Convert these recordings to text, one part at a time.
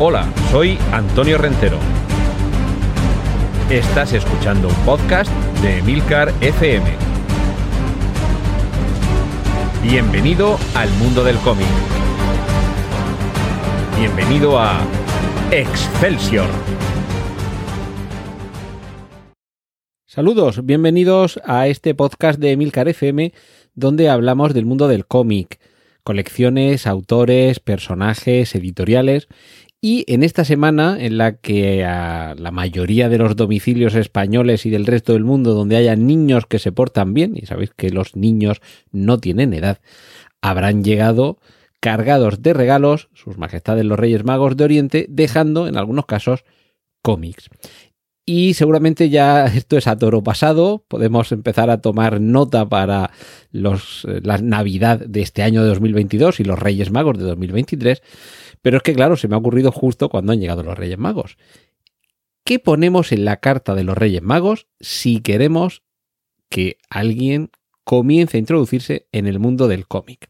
Hola, soy Antonio Rentero. Estás escuchando un podcast de Milcar FM. Bienvenido al mundo del cómic. Bienvenido a Excelsior. Saludos, bienvenidos a este podcast de Milcar FM donde hablamos del mundo del cómic, colecciones, autores, personajes, editoriales y en esta semana, en la que a la mayoría de los domicilios españoles y del resto del mundo donde haya niños que se portan bien, y sabéis que los niños no tienen edad, habrán llegado cargados de regalos sus majestades los Reyes Magos de Oriente, dejando en algunos casos cómics. Y seguramente ya esto es a toro pasado, podemos empezar a tomar nota para los, eh, la Navidad de este año de 2022 y los Reyes Magos de 2023, pero es que claro, se me ha ocurrido justo cuando han llegado los Reyes Magos. ¿Qué ponemos en la carta de los Reyes Magos si queremos que alguien comience a introducirse en el mundo del cómic?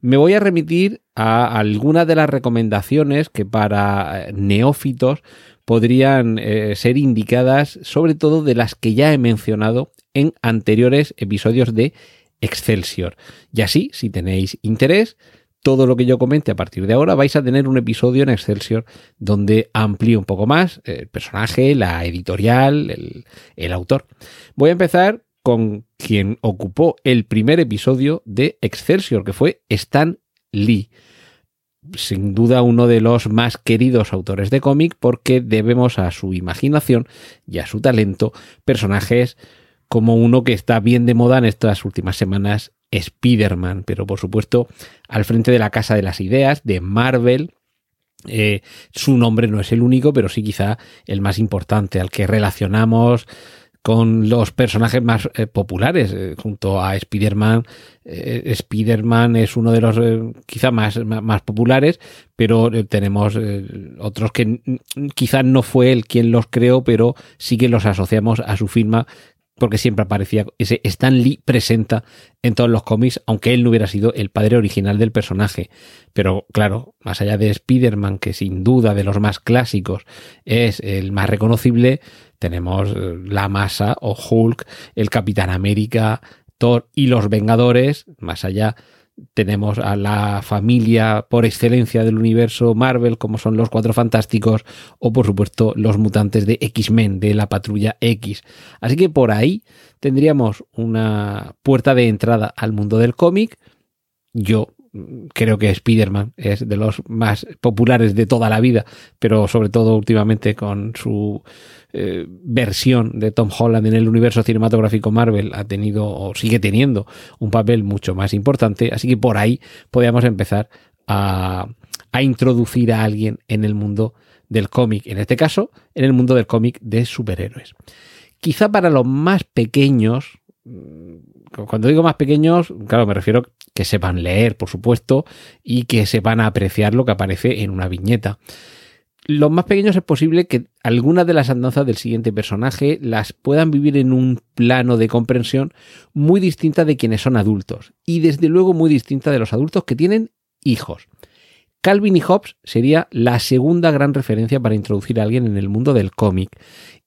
Me voy a remitir a algunas de las recomendaciones que para eh, neófitos podrían eh, ser indicadas, sobre todo de las que ya he mencionado en anteriores episodios de Excelsior. Y así, si tenéis interés, todo lo que yo comente a partir de ahora vais a tener un episodio en Excelsior donde amplío un poco más el personaje, la editorial, el autor. Voy a empezar con quien ocupó el primer episodio de Excelsior, que fue Stan Lee sin duda uno de los más queridos autores de cómic porque debemos a su imaginación y a su talento personajes como uno que está bien de moda en estas últimas semanas, Spider-Man, pero por supuesto al frente de la Casa de las Ideas, de Marvel. Eh, su nombre no es el único, pero sí quizá el más importante, al que relacionamos con los personajes más eh, populares, eh, junto a Spider-Man. Eh, Spider-Man es uno de los quizá más, más, populares, pero tenemos otros que quizá no fue él quien los creó, pero sí que los asociamos a su firma porque siempre aparecía ese Stan Lee presenta en todos los cómics, aunque él no hubiera sido el padre original del personaje. Pero claro, más allá de Spider-Man, que sin duda de los más clásicos es el más reconocible, tenemos eh, la masa o Hulk, el Capitán América, Thor y los Vengadores, más allá tenemos a la familia por excelencia del universo Marvel, como son los Cuatro Fantásticos, o por supuesto los mutantes de X-Men, de la Patrulla X. Así que por ahí tendríamos una puerta de entrada al mundo del cómic. Yo creo que Spider-Man es de los más populares de toda la vida, pero sobre todo últimamente con su eh, versión de Tom Holland en el universo cinematográfico Marvel ha tenido o sigue teniendo un papel mucho más importante, así que por ahí podríamos empezar a, a introducir a alguien en el mundo del cómic, en este caso en el mundo del cómic de superhéroes. Quizá para los más pequeños, cuando digo más pequeños, claro, me refiero que sepan leer, por supuesto, y que sepan apreciar lo que aparece en una viñeta. Los más pequeños es posible que algunas de las andanzas del siguiente personaje las puedan vivir en un plano de comprensión muy distinta de quienes son adultos, y desde luego muy distinta de los adultos que tienen hijos. Calvin y Hobbes sería la segunda gran referencia para introducir a alguien en el mundo del cómic.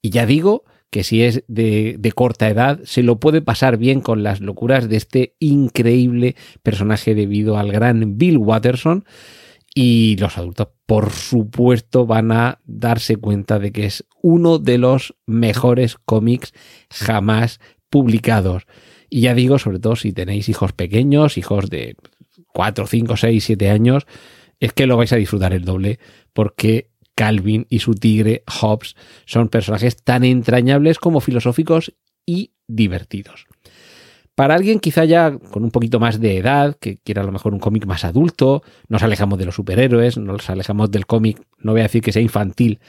Y ya digo que si es de, corta edad, se lo puede pasar bien con las locuras de este increíble personaje debido al gran Bill Watterson. Y los adultos, por supuesto, van a darse cuenta de que es uno de los mejores cómics jamás publicados. Y ya digo, sobre todo si tenéis hijos pequeños, hijos de 4, 5, 6, 7 años, es que lo vais a disfrutar el doble porque Calvin y su tigre Hobbes son personajes tan entrañables como filosóficos y divertidos. Para alguien quizá ya con un poquito más de edad, que quiera a lo mejor un cómic más adulto, nos alejamos de los superhéroes, nos alejamos del cómic, no voy a decir que sea infantil,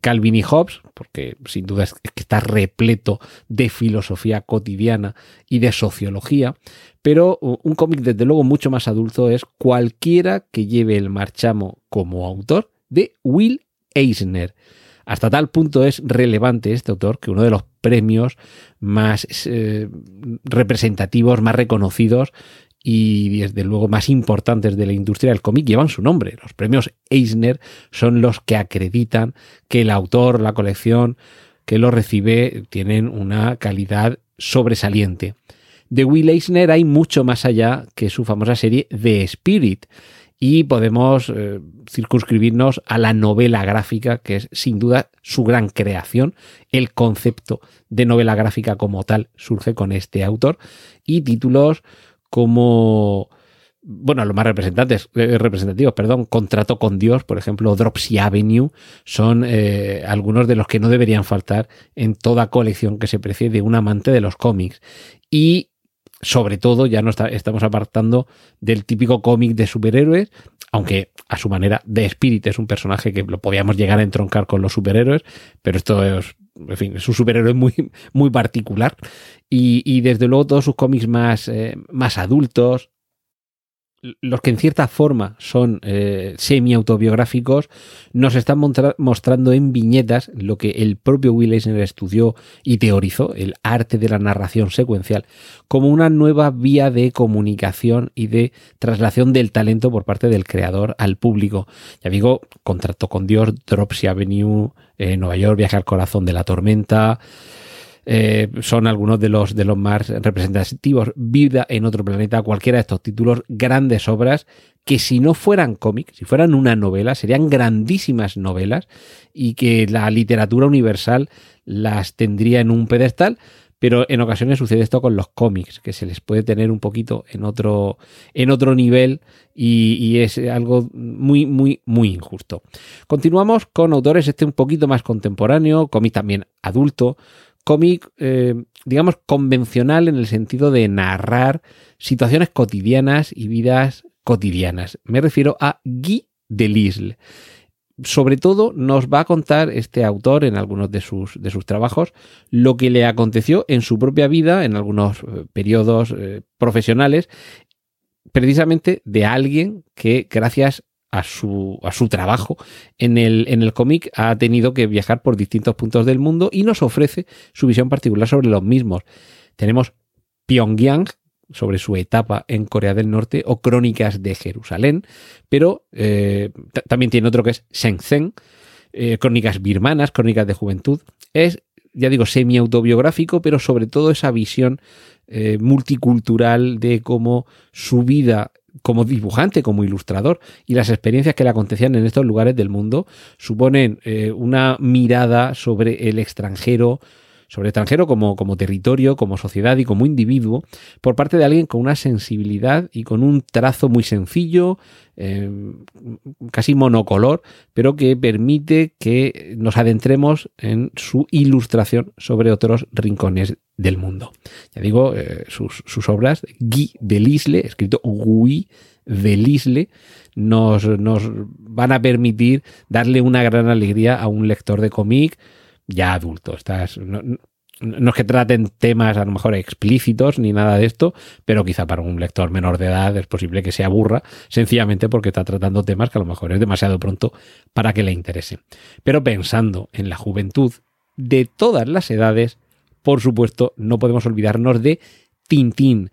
Calvin y Hobbes, porque sin duda es que está repleto de filosofía cotidiana y de sociología, pero un cómic desde luego mucho más adulto es cualquiera que lleve el marchamo como autor de Will Eisner. Hasta tal punto es relevante este autor que uno de los premios más eh, representativos, más reconocidos y desde luego más importantes de la industria del cómic llevan su nombre. Los premios Eisner son los que acreditan que el autor, la colección que lo recibe tienen una calidad sobresaliente. De Will Eisner hay mucho más allá que su famosa serie The Spirit y podemos eh, circunscribirnos a la novela gráfica, que es sin duda su gran creación. El concepto de novela gráfica como tal surge con este autor y títulos como bueno, los más representantes, eh, representativos, perdón, Contrato con Dios, por ejemplo, Dropsy Avenue, son eh, algunos de los que no deberían faltar en toda colección que se precie de un amante de los cómics. Y sobre todo ya no estamos apartando del típico cómic de superhéroes, aunque a su manera de Spirit es un personaje que lo podíamos llegar a entroncar con los superhéroes, pero esto es, en fin, es un superhéroe muy, muy particular. Y, desde luego todos sus cómics más, eh, más adultos, los que en cierta forma son eh, semi-autobiográficos, nos están mostrando en viñetas lo que el propio Will Eisner estudió y teorizó, el arte de la narración secuencial, como una nueva vía de comunicación y de traslación del talento por parte del creador al público. Ya digo, Contrato con Dios, Dropsy Avenue, eh, Nueva York, Viaje al Corazón de la Tormenta, eh, son algunos de los, de los más representativos. Vida en otro planeta, cualquiera de estos títulos, grandes obras que si no fueran cómics, si fueran una novela, serían grandísimas novelas y que la literatura universal las tendría en un pedestal. Pero en ocasiones sucede esto con los cómics, que se les puede tener un poquito en otro, en otro nivel y, y, es algo muy, muy, muy injusto. Continuamos con autores este un poquito más contemporáneo, cómic también adulto, cómic, eh, digamos, convencional en el sentido de narrar situaciones cotidianas y vidas cotidianas. Me refiero a Guy Delisle. Sobre todo nos va a contar este autor en algunos de sus, de sus trabajos lo que le aconteció en su propia vida, en algunos eh, periodos eh, profesionales, precisamente de alguien que gracias a su, a su trabajo en el, en el cómic ha tenido que viajar por distintos puntos del mundo y nos ofrece su visión particular sobre los mismos. Tenemos Pyongyang, sobre su etapa en Corea del Norte, o Crónicas de Jerusalén, pero eh, también tiene otro que es Shenzhen, eh, Crónicas birmanas, Crónicas de Juventud. Es, ya digo, semi-autobiográfico, pero sobre todo esa visión eh, multicultural de cómo su vida como dibujante, como ilustrador, y las experiencias que le acontecían en estos lugares del mundo suponen eh, una mirada sobre el extranjero, sobre extranjero como, como territorio, como sociedad y como individuo, por parte de alguien con una sensibilidad y con un trazo muy sencillo, em, casi monocolor, pero que permite que nos adentremos en su ilustración sobre otros rincones del mundo. Ya digo, eh, sus, obras, Guy Delisle, escrito Guy Delisle, nos, nos van a permitir darle una gran alegría a un lector de cómic ya adulto. No, no, es que traten temas a lo mejor explícitos ni nada de esto, pero quizá para un lector menor de edad es posible que se aburra, sencillamente porque está tratando temas que a lo mejor es demasiado pronto para que le interesen. Pero pensando en la juventud de todas las edades, por supuesto, no podemos olvidarnos de Tintín.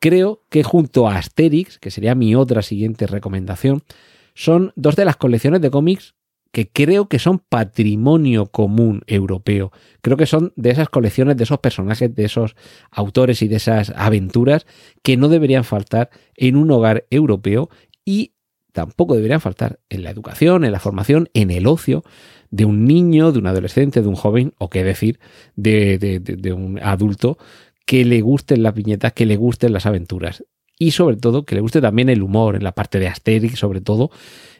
Creo que junto a Asterix, que sería mi otra siguiente recomendación, son dos de las colecciones de cómics que creo que son patrimonio común europeo. Creo que son de esas colecciones, de esos personajes, de esos autores y de esas aventuras que no deberían faltar en un hogar europeo y tampoco deberían faltar en la educación, en la formación, en el ocio de un niño, de un adolescente, de un joven, o qué decir, de, un adulto que le gusten las viñetas, que le gusten las aventuras y sobre todo que le guste también el humor en la parte de Asterix, sobre todo.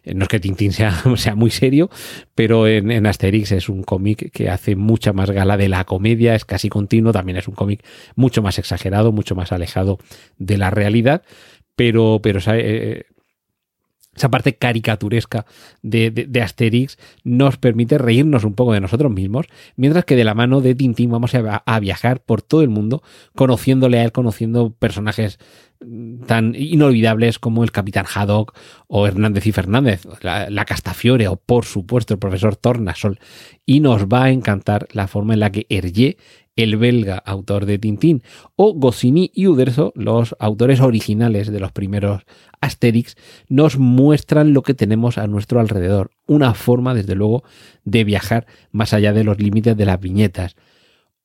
Eh, no es que Tintín sea, sea muy serio, pero en, Asterix es un cómic que hace mucha más gala de la comedia, es casi continuo, también es un cómic mucho más exagerado, mucho más alejado de la realidad, pero, pero eh, esa parte caricaturesca de, Asterix nos permite reírnos un poco de nosotros mismos, mientras que de la mano de Tintín vamos a, viajar por todo el mundo, conociéndole a él, conociendo personajes tan inolvidables como el Capitán Haddock o Hernández y Fernández, la, la, Castafiore o por supuesto el profesor Tornasol. Y nos va a encantar la forma en la que Hergé el belga autor de Tintín, o Goscinny y Uderzo, los autores originales de los primeros Asterix, nos muestran lo que tenemos a nuestro alrededor. Una forma, desde luego, de viajar más allá de los límites de las viñetas.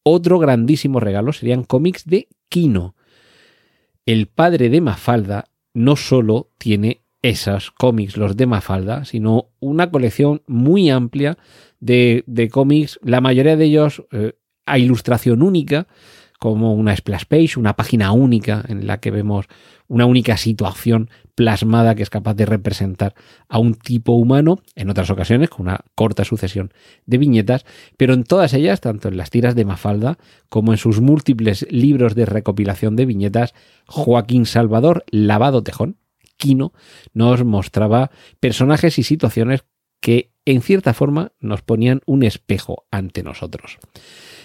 Otro grandísimo regalo serían cómics de Kino. El padre de Mafalda no solo tiene esos cómics, los de Mafalda, sino una colección muy amplia de, cómics, la mayoría de ellos eh, a ilustración única, como una splash page, una página única en la que vemos una única situación plasmada que es capaz de representar a un tipo humano, en otras ocasiones con una corta sucesión de viñetas, pero en todas ellas, tanto en las tiras de Mafalda como en sus múltiples libros de recopilación de viñetas, Joaquín Salvador Lavado Tejón, Quino, nos mostraba personajes y situaciones que en cierta forma nos ponían un espejo ante nosotros.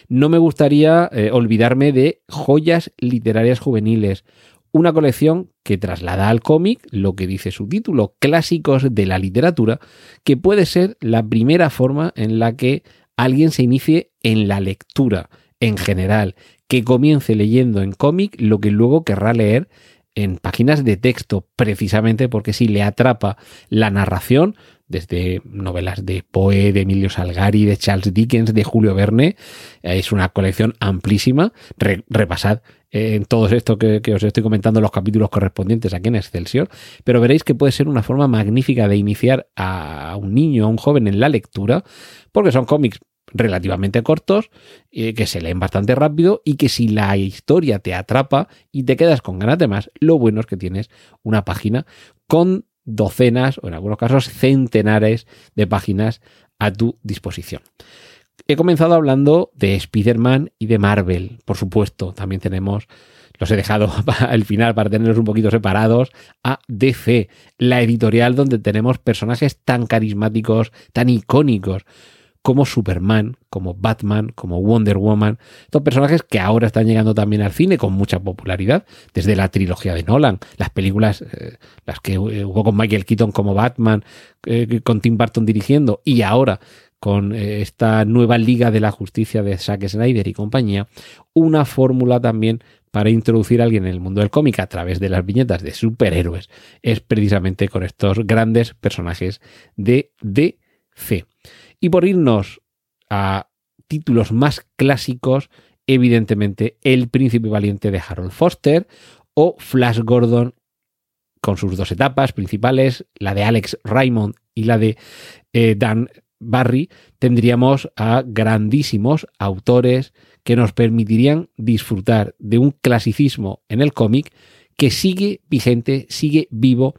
No me gustaría eh, olvidarme de Joyas Literarias Juveniles, una colección que traslada al cómic lo que dice su título, clásicos de la literatura, que puede ser la primera forma en la que alguien se inicie en la lectura en general, que comience leyendo en cómic lo que luego querrá leer en páginas de texto, precisamente porque si le atrapa la narración, desde novelas de Poe, de Emilio Salgari, de Charles Dickens, de Julio Verne, eh, es una colección amplísima. repasad eh, en todo esto que, os estoy comentando los capítulos correspondientes aquí en Excelsior, pero veréis que puede ser una forma magnífica de iniciar a un niño, a un joven en la lectura, porque son cómics relativamente cortos, eh, que se leen bastante rápido y que si la historia te atrapa y te quedas con ganas de más, lo bueno es que tienes una página con docenas o en algunos casos centenares de páginas a tu disposición. He comenzado hablando de Spider-Man y de Marvel, por supuesto, también tenemos los he dejado al final para tenerlos un poquito separados, a DC, la editorial donde tenemos personajes tan carismáticos, tan icónicos como Superman, como Batman, como Wonder Woman, estos personajes que ahora están llegando también al cine con mucha popularidad, desde la trilogía de Nolan, las películas, eh, las que hubo con Michael Keaton como Batman, eh, con Tim Burton dirigiendo, y ahora con eh, esta nueva Liga de la Justicia de Zack Snyder y compañía, una fórmula también para introducir a alguien en el mundo del cómic a través de las viñetas de superhéroes, es precisamente con estos grandes personajes de DC. Y por irnos a títulos más clásicos, evidentemente El Príncipe Valiente de Harold Foster o Flash Gordon con sus dos etapas principales, la de Alex Raymond y la de eh, Dan Barry, tendríamos a grandísimos autores que nos permitirían disfrutar de un clasicismo en el cómic que sigue vigente, sigue vivo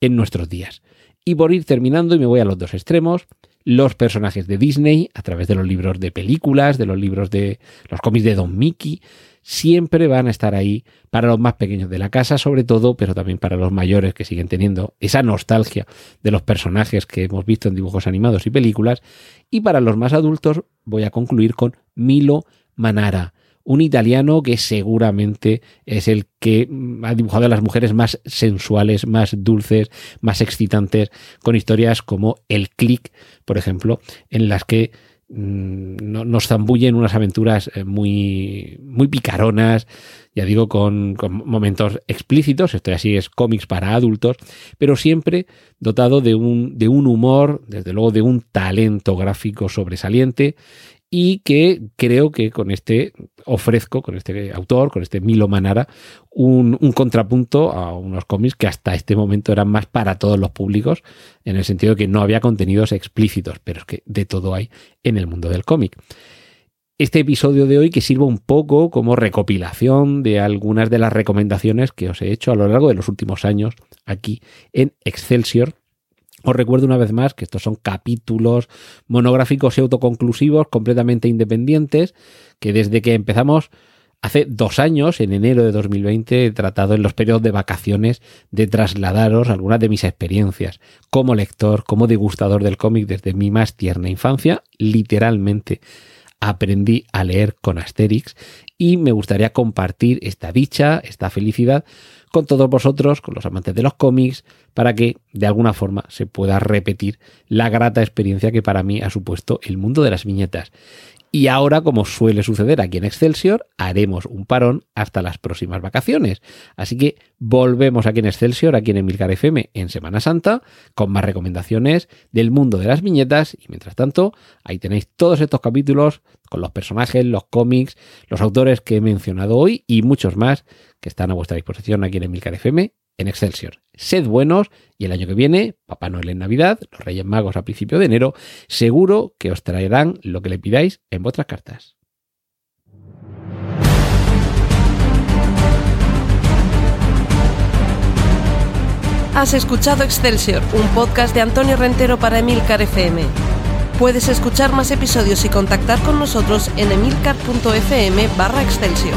en nuestros días. Y por ir terminando, y me voy a los dos extremos, los personajes de Disney a través de los libros de películas, de los libros de los cómics de Don Mickey, siempre van a estar ahí para los más pequeños de la casa, sobre todo, pero también para los mayores que siguen teniendo esa nostalgia de los personajes que hemos visto en dibujos animados y películas. Y para los más adultos voy a concluir con Milo Manara, un italiano que seguramente es el que mm, ha dibujado a las mujeres más sensuales, más dulces, más excitantes, con historias como El Click, por ejemplo, en las que mm, nos zambullen unas aventuras eh, muy, muy picaronas, ya digo, con, con, momentos explícitos, esto así es cómics para adultos, pero siempre dotado de un, de un humor, desde luego de un talento gráfico sobresaliente y que creo que con este ofrezco, con este autor, con este Milo Manara, un, contrapunto a unos cómics que hasta este momento eran más para todos los públicos, en el sentido de que no había contenidos explícitos, pero es que de todo hay en el mundo del cómic. Este episodio de hoy que sirva un poco como recopilación de algunas de las recomendaciones que os he hecho a lo largo de los últimos años aquí en Excelsior os recuerdo una vez más que estos son capítulos monográficos y autoconclusivos completamente independientes que desde que empezamos hace dos años, en enero de 2020, he tratado en los periodos de vacaciones de trasladaros algunas de mis experiencias como lector, como degustador del cómic desde mi más tierna infancia, literalmente aprendí a leer con Asterix y me gustaría compartir esta dicha, esta felicidad con todos vosotros, con los amantes de los cómics, para que de alguna forma se pueda repetir la grata experiencia que para mí ha supuesto el mundo de las viñetas. Y ahora, como suele suceder aquí en Excelsior, haremos un parón hasta las próximas vacaciones. Así que volvemos aquí en Excelsior, aquí en Emilcar FM, en Semana Santa, con más recomendaciones del mundo de las viñetas. Y mientras tanto, ahí tenéis todos estos capítulos con los personajes, los cómics, los autores que he mencionado hoy y muchos más que están a vuestra disposición aquí en Emilcar FM en Excelsior. Sed buenos y el año que viene, Papá Noel en Navidad, los Reyes Magos a principio de enero, seguro que os traerán lo que le pidáis en vuestras cartas. Has escuchado Excelsior, un podcast de Antonio Rentero para Emilcar FM. Puedes escuchar más episodios y contactar con nosotros en emilcar.fm barra Excelsior.